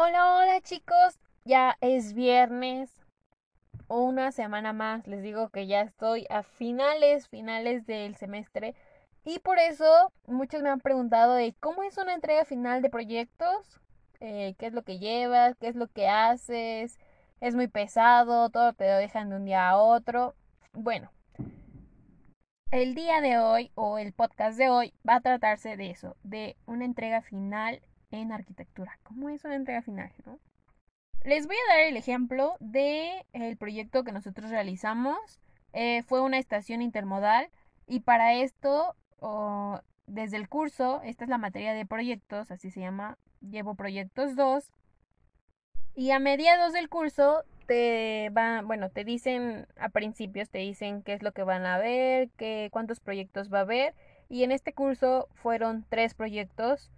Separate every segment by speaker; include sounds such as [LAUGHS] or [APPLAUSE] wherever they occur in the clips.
Speaker 1: Hola, hola chicos. Ya es viernes. Una semana más. Les digo que ya estoy a finales, finales del semestre. Y por eso muchos me han preguntado de cómo es una entrega final de proyectos. Eh, qué es lo que llevas, qué es lo que haces. Es muy pesado, todo te lo dejan de un día a otro. Bueno, el día de hoy o el podcast de hoy va a tratarse de eso, de una entrega final en arquitectura. ¿Cómo es una entrega final? No? Les voy a dar el ejemplo de el proyecto que nosotros realizamos. Eh, fue una estación intermodal y para esto, desde el curso, esta es la materia de proyectos, así se llama, llevo proyectos 2. Y a mediados del curso te van, bueno, te dicen a principios, te dicen qué es lo que van a ver, qué, cuántos proyectos va a haber. Y en este curso fueron tres proyectos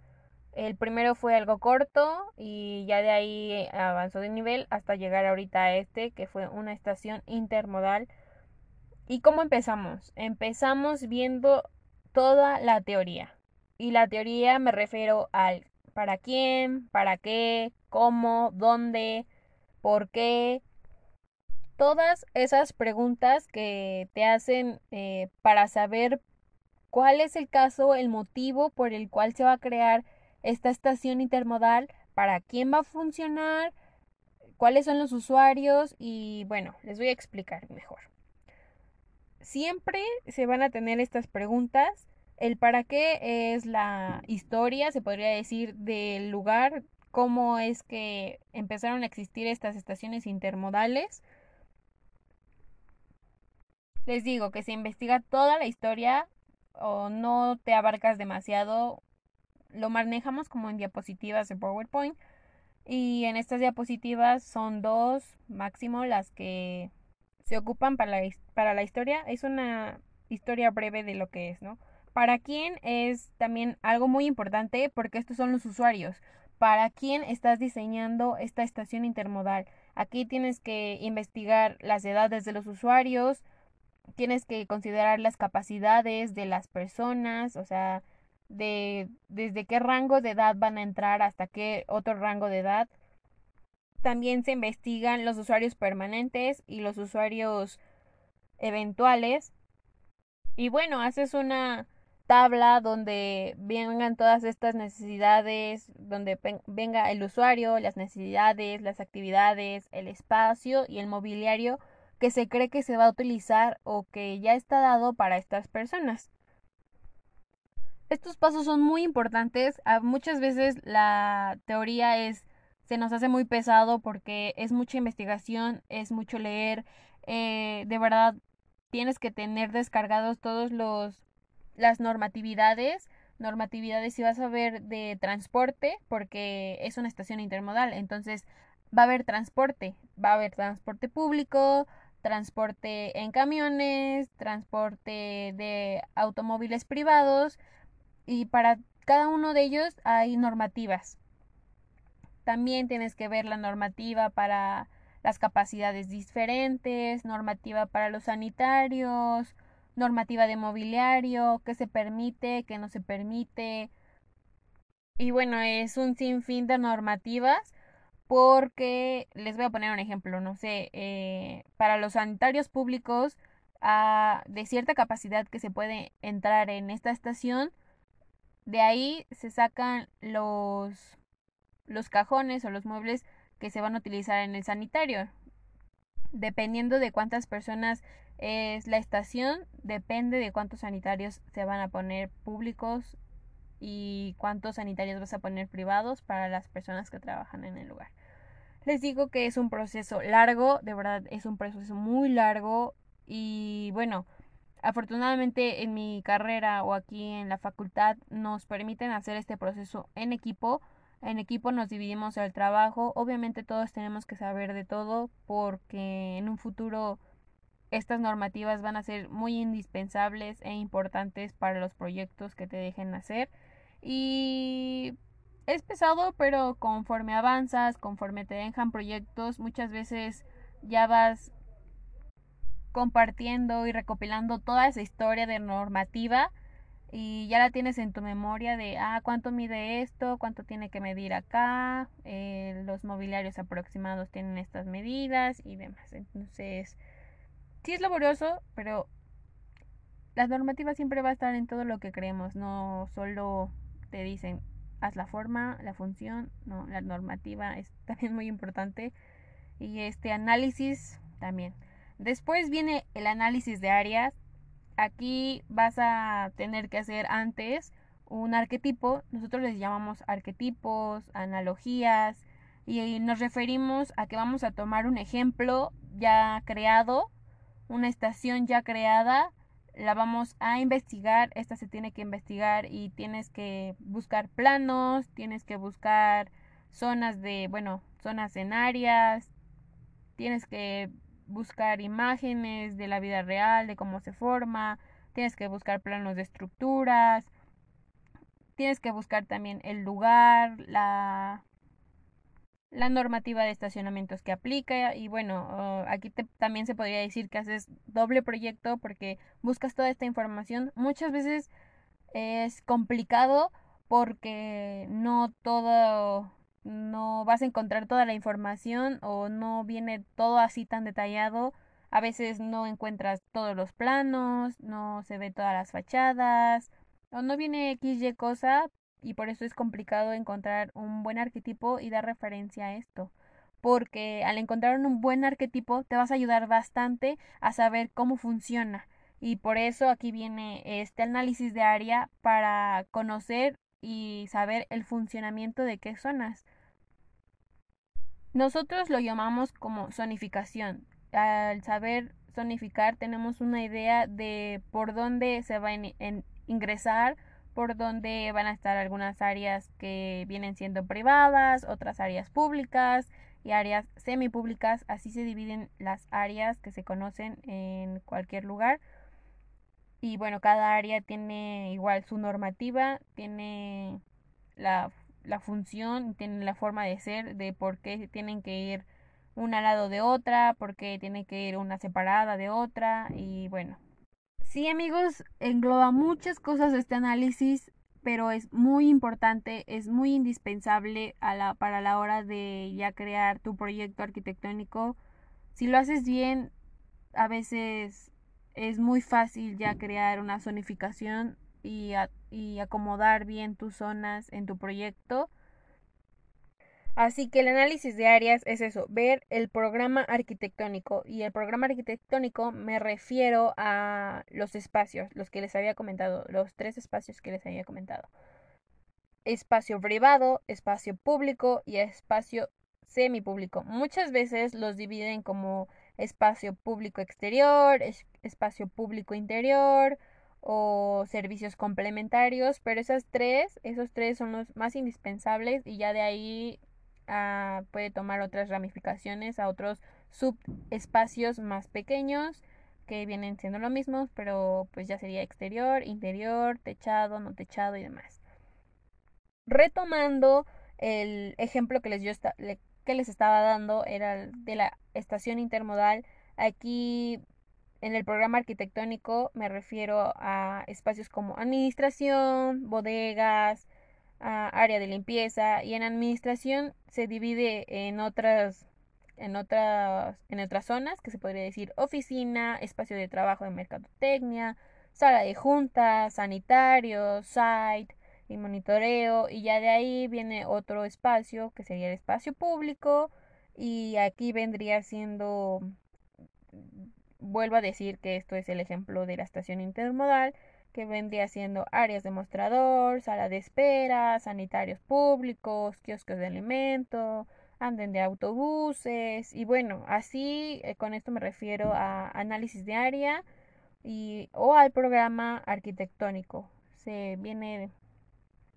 Speaker 1: el primero fue algo corto y ya de ahí avanzó de nivel hasta llegar ahorita a este, que fue una estación intermodal. ¿Y cómo empezamos? Empezamos viendo toda la teoría. Y la teoría me refiero al para quién, para qué, cómo, dónde, por qué. Todas esas preguntas que te hacen eh, para saber cuál es el caso, el motivo por el cual se va a crear esta estación intermodal, para quién va a funcionar, cuáles son los usuarios y bueno, les voy a explicar mejor. Siempre se van a tener estas preguntas. El para qué es la historia, se podría decir, del lugar, cómo es que empezaron a existir estas estaciones intermodales. Les digo que se investiga toda la historia o no te abarcas demasiado lo manejamos como en diapositivas de PowerPoint y en estas diapositivas son dos máximo las que se ocupan para la, para la historia. Es una historia breve de lo que es, ¿no? Para quién es también algo muy importante porque estos son los usuarios. Para quién estás diseñando esta estación intermodal. Aquí tienes que investigar las edades de los usuarios, tienes que considerar las capacidades de las personas, o sea, de desde qué rango de edad van a entrar hasta qué otro rango de edad. También se investigan los usuarios permanentes y los usuarios eventuales. Y bueno, haces una tabla donde vengan todas estas necesidades, donde venga el usuario, las necesidades, las actividades, el espacio y el mobiliario que se cree que se va a utilizar o que ya está dado para estas personas. Estos pasos son muy importantes. Ah, muchas veces la teoría es se nos hace muy pesado porque es mucha investigación, es mucho leer. Eh, de verdad, tienes que tener descargados todos los las normatividades normatividades si vas a ver de transporte porque es una estación intermodal entonces va a haber transporte va a haber transporte público transporte en camiones transporte de automóviles privados y para cada uno de ellos hay normativas. También tienes que ver la normativa para las capacidades diferentes, normativa para los sanitarios, normativa de mobiliario, qué se permite, qué no se permite. Y bueno, es un sinfín de normativas porque les voy a poner un ejemplo, no sé, eh, para los sanitarios públicos ah, de cierta capacidad que se puede entrar en esta estación, de ahí se sacan los, los cajones o los muebles que se van a utilizar en el sanitario. Dependiendo de cuántas personas es la estación, depende de cuántos sanitarios se van a poner públicos y cuántos sanitarios vas a poner privados para las personas que trabajan en el lugar. Les digo que es un proceso largo, de verdad es un proceso muy largo y bueno, Afortunadamente en mi carrera o aquí en la facultad nos permiten hacer este proceso en equipo. En equipo nos dividimos el trabajo. Obviamente todos tenemos que saber de todo porque en un futuro estas normativas van a ser muy indispensables e importantes para los proyectos que te dejen hacer. Y es pesado, pero conforme avanzas, conforme te dejan proyectos, muchas veces ya vas compartiendo y recopilando toda esa historia de normativa y ya la tienes en tu memoria de, ah, cuánto mide esto, cuánto tiene que medir acá, eh, los mobiliarios aproximados tienen estas medidas y demás. Entonces, sí es laborioso, pero la normativa siempre va a estar en todo lo que creemos, no solo te dicen, haz la forma, la función, no, la normativa es también muy importante y este análisis también. Después viene el análisis de áreas. Aquí vas a tener que hacer antes un arquetipo. Nosotros les llamamos arquetipos, analogías y nos referimos a que vamos a tomar un ejemplo ya creado, una estación ya creada, la vamos a investigar, esta se tiene que investigar y tienes que buscar planos, tienes que buscar zonas de, bueno, zonas en áreas, tienes que buscar imágenes de la vida real, de cómo se forma, tienes que buscar planos de estructuras, tienes que buscar también el lugar, la, la normativa de estacionamientos que aplica y bueno, oh, aquí también se podría decir que haces doble proyecto porque buscas toda esta información. Muchas veces es complicado porque no todo no vas a encontrar toda la información o no viene todo así tan detallado. A veces no encuentras todos los planos, no se ve todas las fachadas, o no viene XY cosa y por eso es complicado encontrar un buen arquetipo y dar referencia a esto. Porque al encontrar un buen arquetipo te vas a ayudar bastante a saber cómo funciona. Y por eso aquí viene este análisis de área para conocer y saber el funcionamiento de qué zonas. Nosotros lo llamamos como zonificación. Al saber zonificar tenemos una idea de por dónde se va a ingresar, por dónde van a estar algunas áreas que vienen siendo privadas, otras áreas públicas y áreas semipúblicas. Así se dividen las áreas que se conocen en cualquier lugar. Y bueno, cada área tiene igual su normativa, tiene la la función, tienen la forma de ser, de por qué tienen que ir una al lado de otra, por qué tiene que ir una separada de otra y bueno. Sí amigos, engloba muchas cosas este análisis, pero es muy importante, es muy indispensable a la, para la hora de ya crear tu proyecto arquitectónico. Si lo haces bien, a veces es muy fácil ya crear una zonificación y, y acomodar bien tus zonas en tu proyecto. Así que el análisis de áreas es eso, ver el programa arquitectónico. Y el programa arquitectónico me refiero a los espacios, los que les había comentado, los tres espacios que les había comentado. Espacio privado, espacio público y espacio semipúblico. Muchas veces los dividen como espacio público exterior, espacio público interior, o servicios complementarios, pero esas tres, esos tres son los más indispensables y ya de ahí ah, puede tomar otras ramificaciones a otros subespacios más pequeños que vienen siendo lo mismo, pero pues ya sería exterior, interior, techado, no techado y demás. Retomando el ejemplo que les, yo que les estaba dando era de la estación intermodal. Aquí en el programa arquitectónico me refiero a espacios como administración, bodegas, área de limpieza y en administración se divide en otras en otras en otras zonas que se podría decir oficina, espacio de trabajo de mercadotecnia, sala de juntas, sanitario, site y monitoreo y ya de ahí viene otro espacio que sería el espacio público y aquí vendría siendo Vuelvo a decir que esto es el ejemplo de la estación intermodal, que vendría siendo áreas de mostrador, sala de espera, sanitarios públicos, kioscos de alimento, anden de autobuses y bueno, así eh, con esto me refiero a análisis de área y, o al programa arquitectónico. Se viene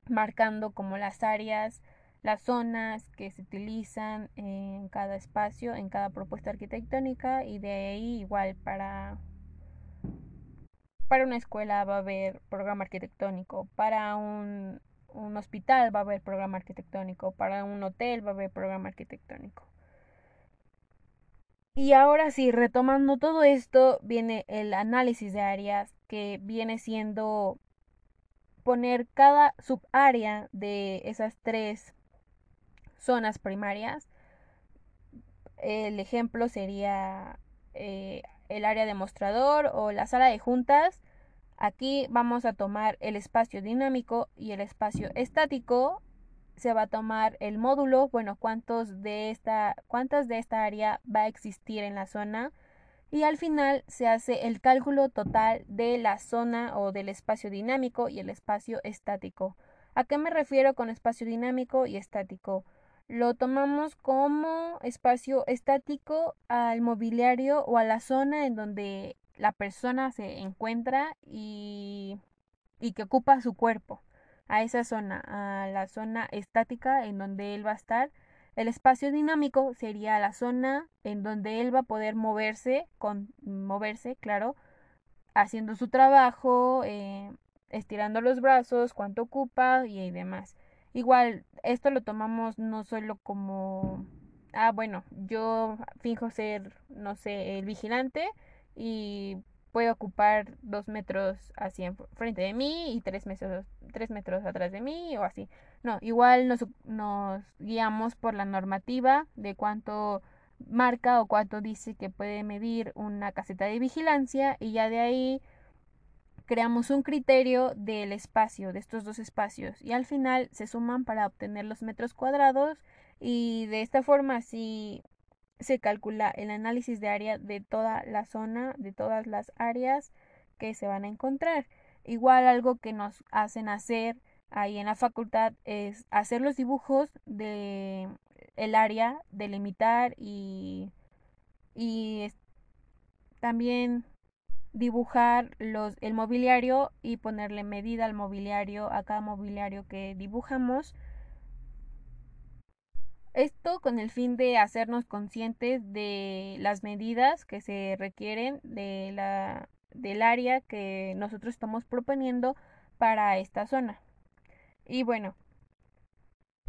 Speaker 1: marcando como las áreas, las zonas que se utilizan en cada espacio, en cada propuesta arquitectónica y de ahí igual para para una escuela va a haber programa arquitectónico, para un, un hospital va a haber programa arquitectónico, para un hotel va a haber programa arquitectónico. Y ahora sí, retomando todo esto, viene el análisis de áreas, que viene siendo poner cada subárea de esas tres zonas primarias. El ejemplo sería eh, el área demostrador o la sala de juntas. Aquí vamos a tomar el espacio dinámico y el espacio estático se va a tomar el módulo, bueno, cuántos de esta, cuántas de esta área va a existir en la zona y al final se hace el cálculo total de la zona o del espacio dinámico y el espacio estático. ¿A qué me refiero con espacio dinámico y estático? Lo tomamos como espacio estático al mobiliario o a la zona en donde la persona se encuentra y, y que ocupa su cuerpo a esa zona, a la zona estática en donde él va a estar. El espacio dinámico sería la zona en donde él va a poder moverse, con moverse, claro, haciendo su trabajo, eh, estirando los brazos, cuánto ocupa y demás. Igual, esto lo tomamos no solo como, ah, bueno, yo finjo ser, no sé, el vigilante y puede ocupar dos metros así en frente de mí y tres metros, tres metros atrás de mí o así. No, igual nos, nos guiamos por la normativa de cuánto marca o cuánto dice que puede medir una caseta de vigilancia y ya de ahí creamos un criterio del espacio, de estos dos espacios y al final se suman para obtener los metros cuadrados y de esta forma si se calcula el análisis de área de toda la zona, de todas las áreas que se van a encontrar. Igual algo que nos hacen hacer ahí en la facultad es hacer los dibujos de el área, delimitar y, y también dibujar los, el mobiliario y ponerle medida al mobiliario, a cada mobiliario que dibujamos esto con el fin de hacernos conscientes de las medidas que se requieren de la, del área que nosotros estamos proponiendo para esta zona. Y bueno,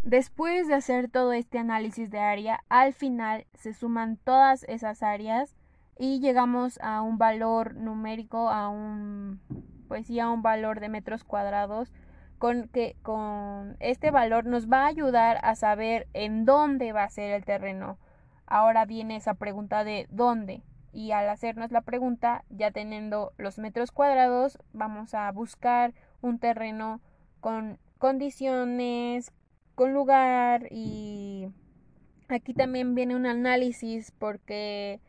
Speaker 1: después de hacer todo este análisis de área, al final se suman todas esas áreas y llegamos a un valor numérico, a un pues sí un valor de metros cuadrados con que con este valor nos va a ayudar a saber en dónde va a ser el terreno. Ahora viene esa pregunta de dónde. Y al hacernos la pregunta, ya teniendo los metros cuadrados, vamos a buscar un terreno con condiciones, con lugar y aquí también viene un análisis porque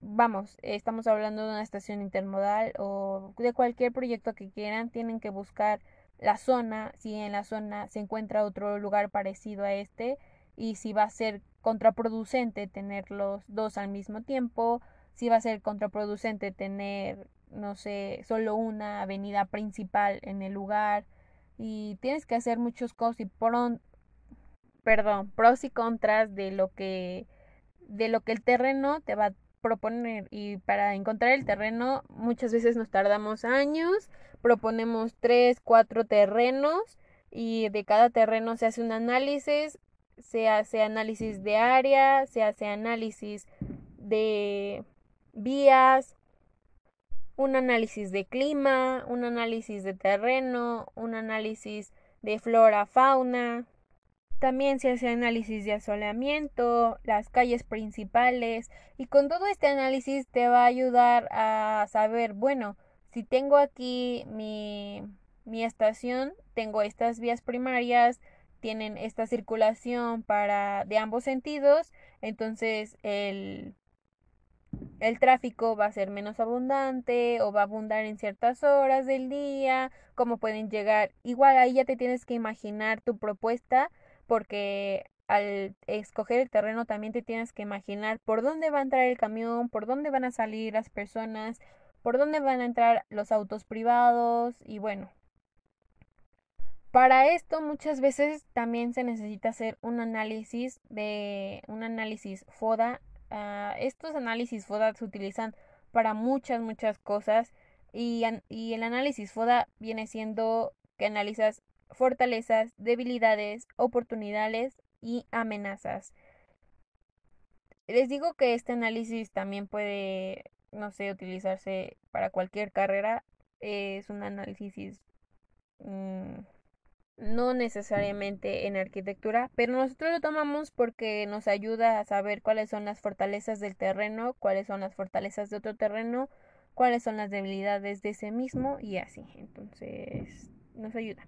Speaker 1: vamos, estamos hablando de una estación intermodal o de cualquier proyecto que quieran, tienen que buscar la zona, si en la zona se encuentra otro lugar parecido a este y si va a ser contraproducente tener los dos al mismo tiempo, si va a ser contraproducente tener, no sé, solo una avenida principal en el lugar y tienes que hacer muchos cosas y pron perdón, pros y contras de lo que de lo que el terreno te va a proponer y para encontrar el terreno muchas veces nos tardamos años, proponemos tres, cuatro terrenos y de cada terreno se hace un análisis, se hace análisis de área, se hace análisis de vías, un análisis de clima, un análisis de terreno, un análisis de flora, fauna, también se hace análisis de asoleamiento, las calles principales y con todo este análisis te va a ayudar a saber, bueno, si tengo aquí mi, mi estación, tengo estas vías primarias, tienen esta circulación para de ambos sentidos, entonces el, el tráfico va a ser menos abundante o va a abundar en ciertas horas del día, cómo pueden llegar. Igual ahí ya te tienes que imaginar tu propuesta porque al escoger el terreno también te tienes que imaginar por dónde va a entrar el camión, por dónde van a salir las personas, por dónde van a entrar los autos privados y bueno. Para esto muchas veces también se necesita hacer un análisis de un análisis FODA. Ah, estos análisis FODA se utilizan para muchas, muchas cosas y, y el análisis FODA viene siendo que analizas fortalezas, debilidades, oportunidades y amenazas. Les digo que este análisis también puede, no sé, utilizarse para cualquier carrera. Es un análisis mm, no necesariamente en arquitectura, pero nosotros lo tomamos porque nos ayuda a saber cuáles son las fortalezas del terreno, cuáles son las fortalezas de otro terreno, cuáles son las debilidades de ese mismo y así. Entonces, nos ayuda.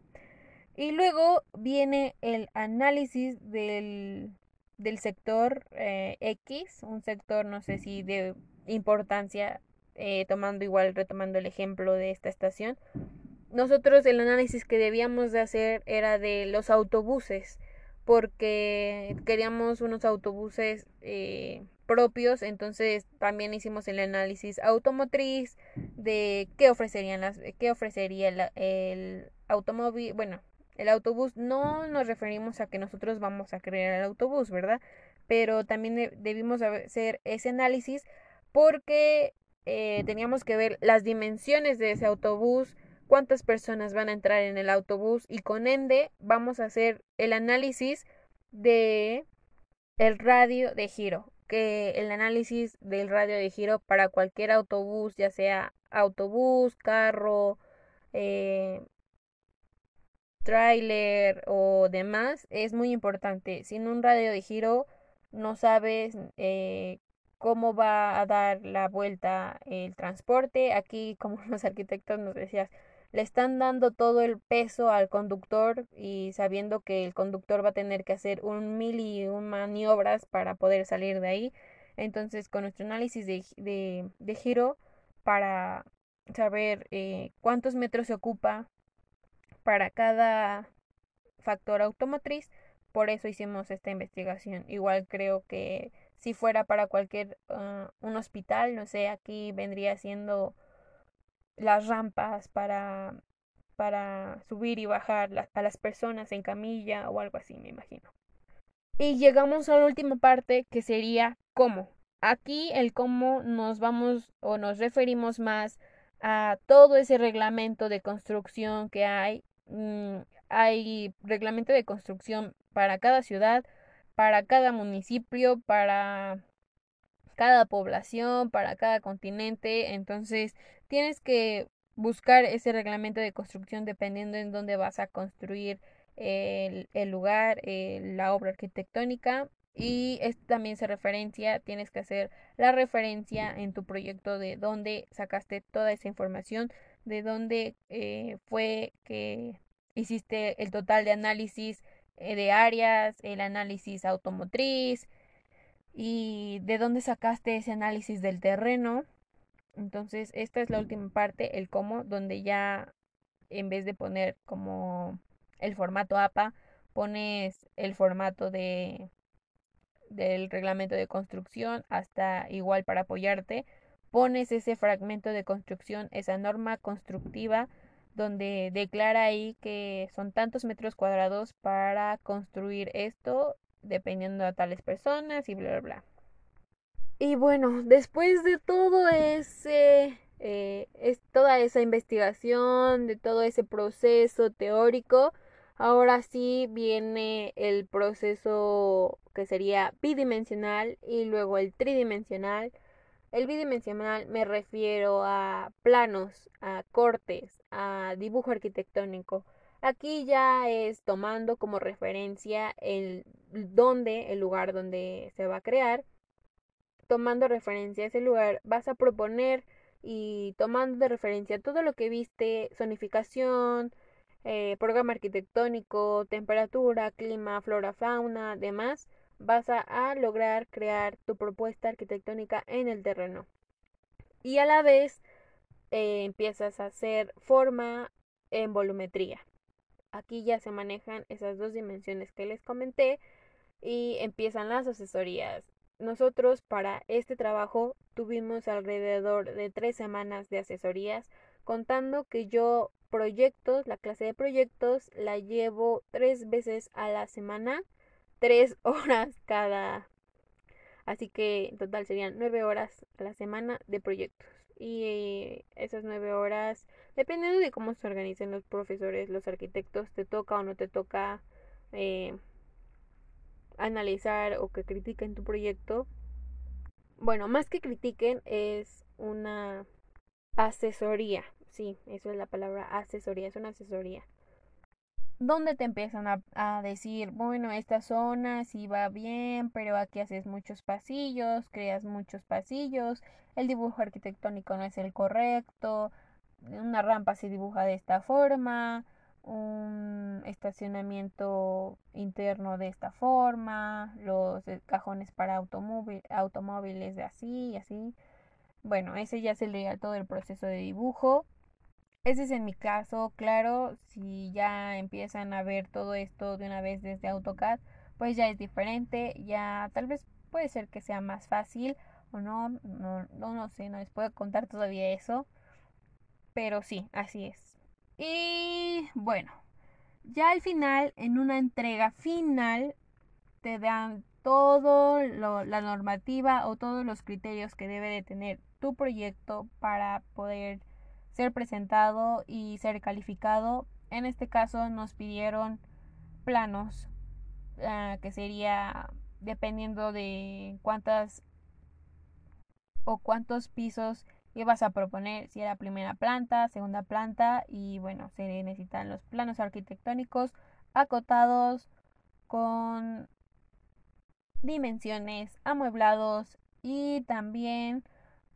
Speaker 1: Y luego viene el análisis del, del sector eh, X, un sector no sé si de importancia, eh, tomando igual, retomando el ejemplo de esta estación. Nosotros el análisis que debíamos de hacer era de los autobuses, porque queríamos unos autobuses eh, propios, entonces también hicimos el análisis automotriz de qué ofrecerían las, qué ofrecería el, el automóvil, bueno, el autobús no nos referimos a que nosotros vamos a crear el autobús, ¿verdad? Pero también debimos hacer ese análisis porque eh, teníamos que ver las dimensiones de ese autobús, cuántas personas van a entrar en el autobús y con ende vamos a hacer el análisis de el radio de giro, que el análisis del radio de giro para cualquier autobús, ya sea autobús, carro, eh, tráiler o demás es muy importante. Sin un radio de giro no sabes eh, cómo va a dar la vuelta el transporte. Aquí, como [LAUGHS] los arquitectos nos decías, le están dando todo el peso al conductor y sabiendo que el conductor va a tener que hacer un mil y un maniobras para poder salir de ahí. Entonces, con nuestro análisis de, de, giro para saber eh, cuántos metros se ocupa, para cada factor automotriz. Por eso hicimos esta investigación. Igual creo que si fuera para cualquier ah, un hospital, no sé, aquí vendría siendo las rampas para para subir y bajar a las personas en camilla o algo así, me imagino. Y llegamos a la última parte que sería cómo. Aquí el cómo nos vamos o nos referimos más a todo ese reglamento de construcción que hay Mm, hay reglamento de construcción para cada ciudad, para cada municipio, para cada población, para cada continente. Entonces tienes que buscar ese reglamento de construcción dependiendo en dónde vas a construir el, lugar, la obra arquitectónica. Y esto también se referencia, tienes que hacer la referencia en tu proyecto de dónde sacaste toda esa información de dónde eh, fue que hiciste el total de análisis eh, de áreas, el análisis automotriz y de dónde sacaste ese análisis del terreno. Entonces, esta es la última parte, el cómo, donde ya en vez de poner como el formato APA, pones el formato de del reglamento de construcción hasta igual para apoyarte pones ese fragmento de construcción, esa norma constructiva, donde declara ahí que son tantos metros cuadrados para construir esto, dependiendo de tales personas y bla, bla, bla. Y bueno, después de todo ese, eh, es toda esa investigación, de todo ese proceso teórico, ahora sí viene el proceso que sería bidimensional y luego el tridimensional el bidimensional me refiero a planos, a cortes, a dibujo arquitectónico. Aquí ya es tomando como referencia el dónde, el lugar donde se va a crear. Tomando referencia a ese lugar, vas a proponer y tomando de referencia todo lo que viste, zonificación, eh, programa arquitectónico, temperatura, clima, flora, fauna, demás, vas a, lograr crear tu propuesta arquitectónica en el terreno. Y a la vez eh, empiezas a hacer forma en volumetría. Aquí ya se manejan esas dos dimensiones que les comenté y empiezan las asesorías. nosotros para este trabajo tuvimos alrededor de tres semanas de asesorías, contando que yo proyectos, la clase de proyectos, la llevo tres veces a la semana, tres [LAUGHS] horas cada. Así que en total serían nueve horas a la semana de proyectos. Y esas nueve horas, dependiendo de cómo se organicen los profesores, los arquitectos, te toca o no te toca eh, analizar o que critiquen tu proyecto. Bueno, más que critiquen es una asesoría. Sí, eso es la palabra asesoría, es una asesoría. Donde te empiezan a, decir, bueno, esta zona sí va bien, pero aquí haces muchos pasillos, creas muchos pasillos, el dibujo arquitectónico no es el correcto, una rampa se dibuja de esta forma, un estacionamiento interno de esta forma, los cajones para automóviles de así y así. Bueno, ese ya sería todo el proceso de dibujo. Ese es en mi caso, claro, si ya empiezan a ver todo esto de una vez desde AutoCAD, pues ya es diferente, ya tal vez puede ser que sea más fácil o no, no, no, no sé, no les puedo contar todavía eso, pero sí, así es. Y bueno, ya al final, en una entrega final, te dan todo la normativa o todos los criterios que debe de tener tu proyecto para poder ser presentado y ser calificado. En este caso nos pidieron planos, ah, que sería dependiendo de cuántas o cuántos pisos ibas a proponer si era primera planta, segunda planta y bueno, se necesitan los planos arquitectónicos acotados con dimensiones, amueblados y también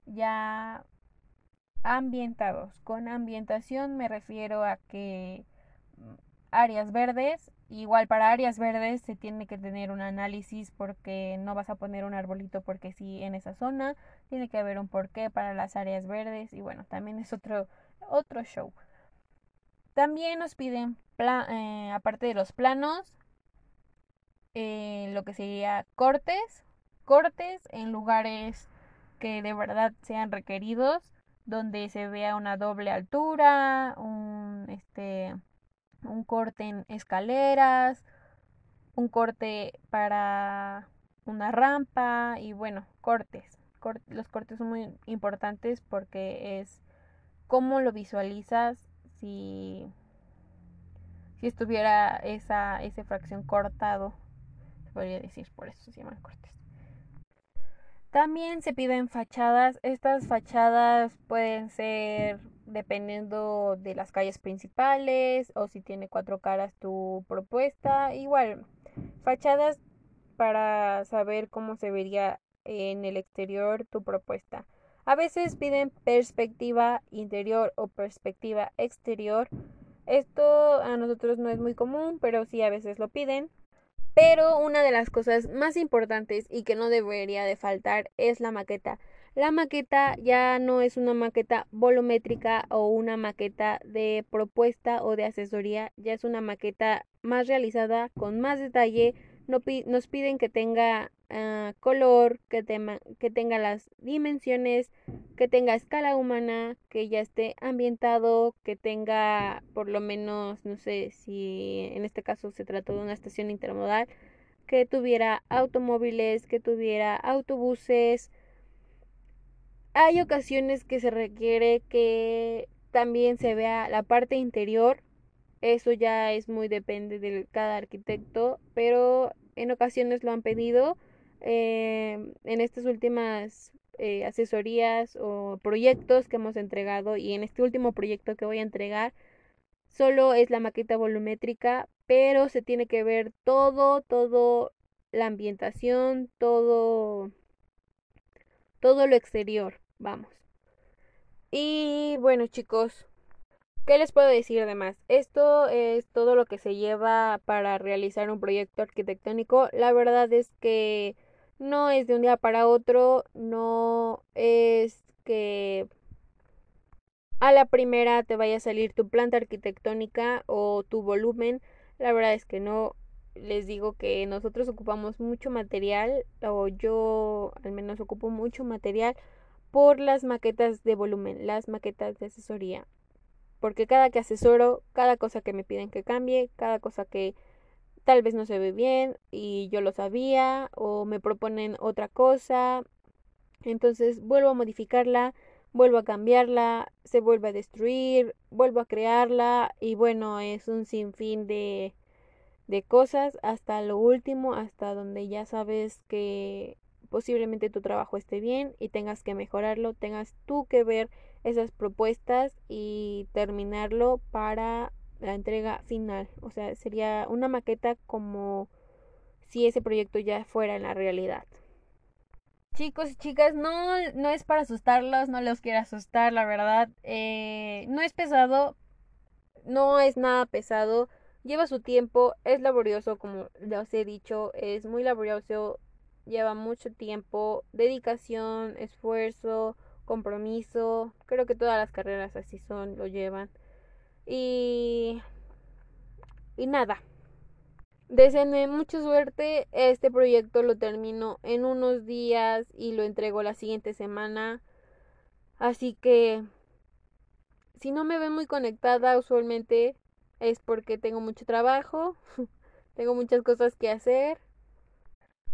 Speaker 1: ya ambientados. Con ambientación me refiero a que mm, áreas verdes Igual para áreas verdes se tiene que tener un análisis porque no vas a poner un arbolito porque sí en esa zona. Tiene que haber un porqué para las áreas verdes y bueno, también es otro, otro show. También nos piden, eh, aparte de los planos, eh, lo que sería cortes. Cortes en lugares que de verdad sean requeridos, donde se vea una doble altura, un este un corte en escaleras, un corte para una rampa y bueno, cortes. los cortes son muy importantes porque es cómo lo visualizas si, si estuviera esa, fracción cortado, se podría decir, por eso se llaman cortes. También se piden fachadas. Estas fachadas pueden ser dependiendo de las calles principales o si tiene cuatro caras tu propuesta. Igual, fachadas para saber cómo se vería en el exterior tu propuesta. A veces piden perspectiva interior o perspectiva exterior. Esto a nosotros no es muy común, pero sí a veces lo piden. Pero una de las cosas más importantes y que no debería de faltar es la maqueta. La maqueta ya no es una maqueta volumétrica o una maqueta de propuesta o de asesoría, ya es una maqueta más realizada con más detalle. Nos piden que tenga ah, color, que, que tenga las dimensiones, que tenga escala humana, que ya esté ambientado, que tenga por lo menos, no sé si en este caso se trató de una estación intermodal, que tuviera automóviles, que tuviera autobuses, hay ocasiones que se requiere que también se vea la parte interior. Eso ya es muy depende de cada arquitecto, pero en ocasiones lo han pedido. Eh, en estas últimas eh, asesorías o proyectos que hemos entregado y en este último proyecto que voy a entregar, solo es la maqueta volumétrica, pero se tiene que ver todo, todo la ambientación, todo, todo lo exterior. Vamos. Y bueno chicos, ¿qué les puedo decir de más? Esto es todo lo que se lleva para realizar un proyecto arquitectónico. La verdad es que no es de un día para otro, no es que a la primera te vaya a salir tu planta arquitectónica o tu volumen. La verdad es que no. les digo que nosotros ocupamos mucho material, o yo al menos ocupo mucho material por las maquetas de volumen, las maquetas de asesoría. Porque cada que asesoro, cada cosa que me piden que cambie, cada cosa que tal vez no se ve bien y yo lo sabía o me proponen otra cosa. Entonces vuelvo a modificarla, vuelvo a cambiarla, se vuelve a destruir, vuelvo a crearla y bueno, es un sinfín de, de cosas hasta lo último, hasta donde ya sabes que posiblemente tu trabajo esté bien y tengas que mejorarlo, tengas tú que ver esas propuestas y terminarlo para la entrega final. O sea, sería una maqueta como si ese proyecto ya fuera en la realidad. Chicos y chicas, no, no es para asustarlos, no los quiero asustar, la verdad. Eh, no es pesado, no es nada pesado, lleva su tiempo, es laborioso, como les he dicho, es muy laborioso, lleva mucho tiempo, dedicación, esfuerzo, compromiso. Creo que todas las carreras así son, lo llevan. Y, y nada. Deseenme mucha suerte. Este proyecto lo termino en unos días y lo entrego la siguiente semana. Así que si no me ven muy conectada usualmente es porque tengo mucho trabajo, [LAUGHS] tengo muchas cosas que hacer.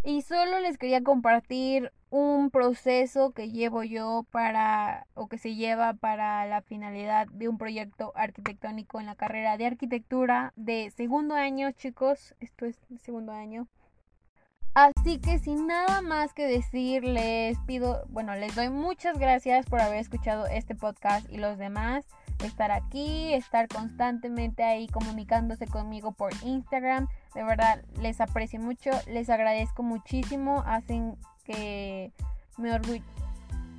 Speaker 1: Y solo les quería compartir un proceso que llevo yo para o que se lleva para la finalidad de un proyecto arquitectónico en la carrera de arquitectura de segundo año, chicos. Esto es segundo año. Así que sin nada más que decir, les pido, bueno, les doy muchas gracias por haber escuchado este podcast y los demás, estar aquí, estar constantemente ahí comunicándose conmigo por Instagram. De verdad, les aprecio mucho, les agradezco muchísimo, hacen que me,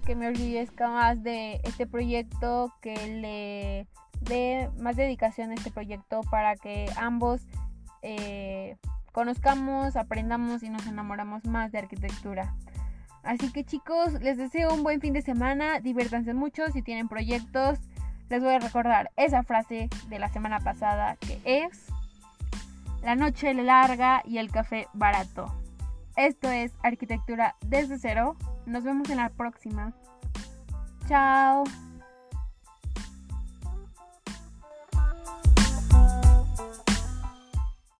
Speaker 1: que me orgullezca más de este proyecto, que le dé más dedicación a este proyecto para que ambos eh, conozcamos, aprendamos y nos enamoramos más de arquitectura. Así que chicos, les deseo un buen fin de semana, diviértanse mucho si tienen proyectos. Les voy a recordar esa frase de la semana pasada que es la noche larga y el café barato. Esto es Arquitectura desde cero. Nos vemos en la próxima. Chao.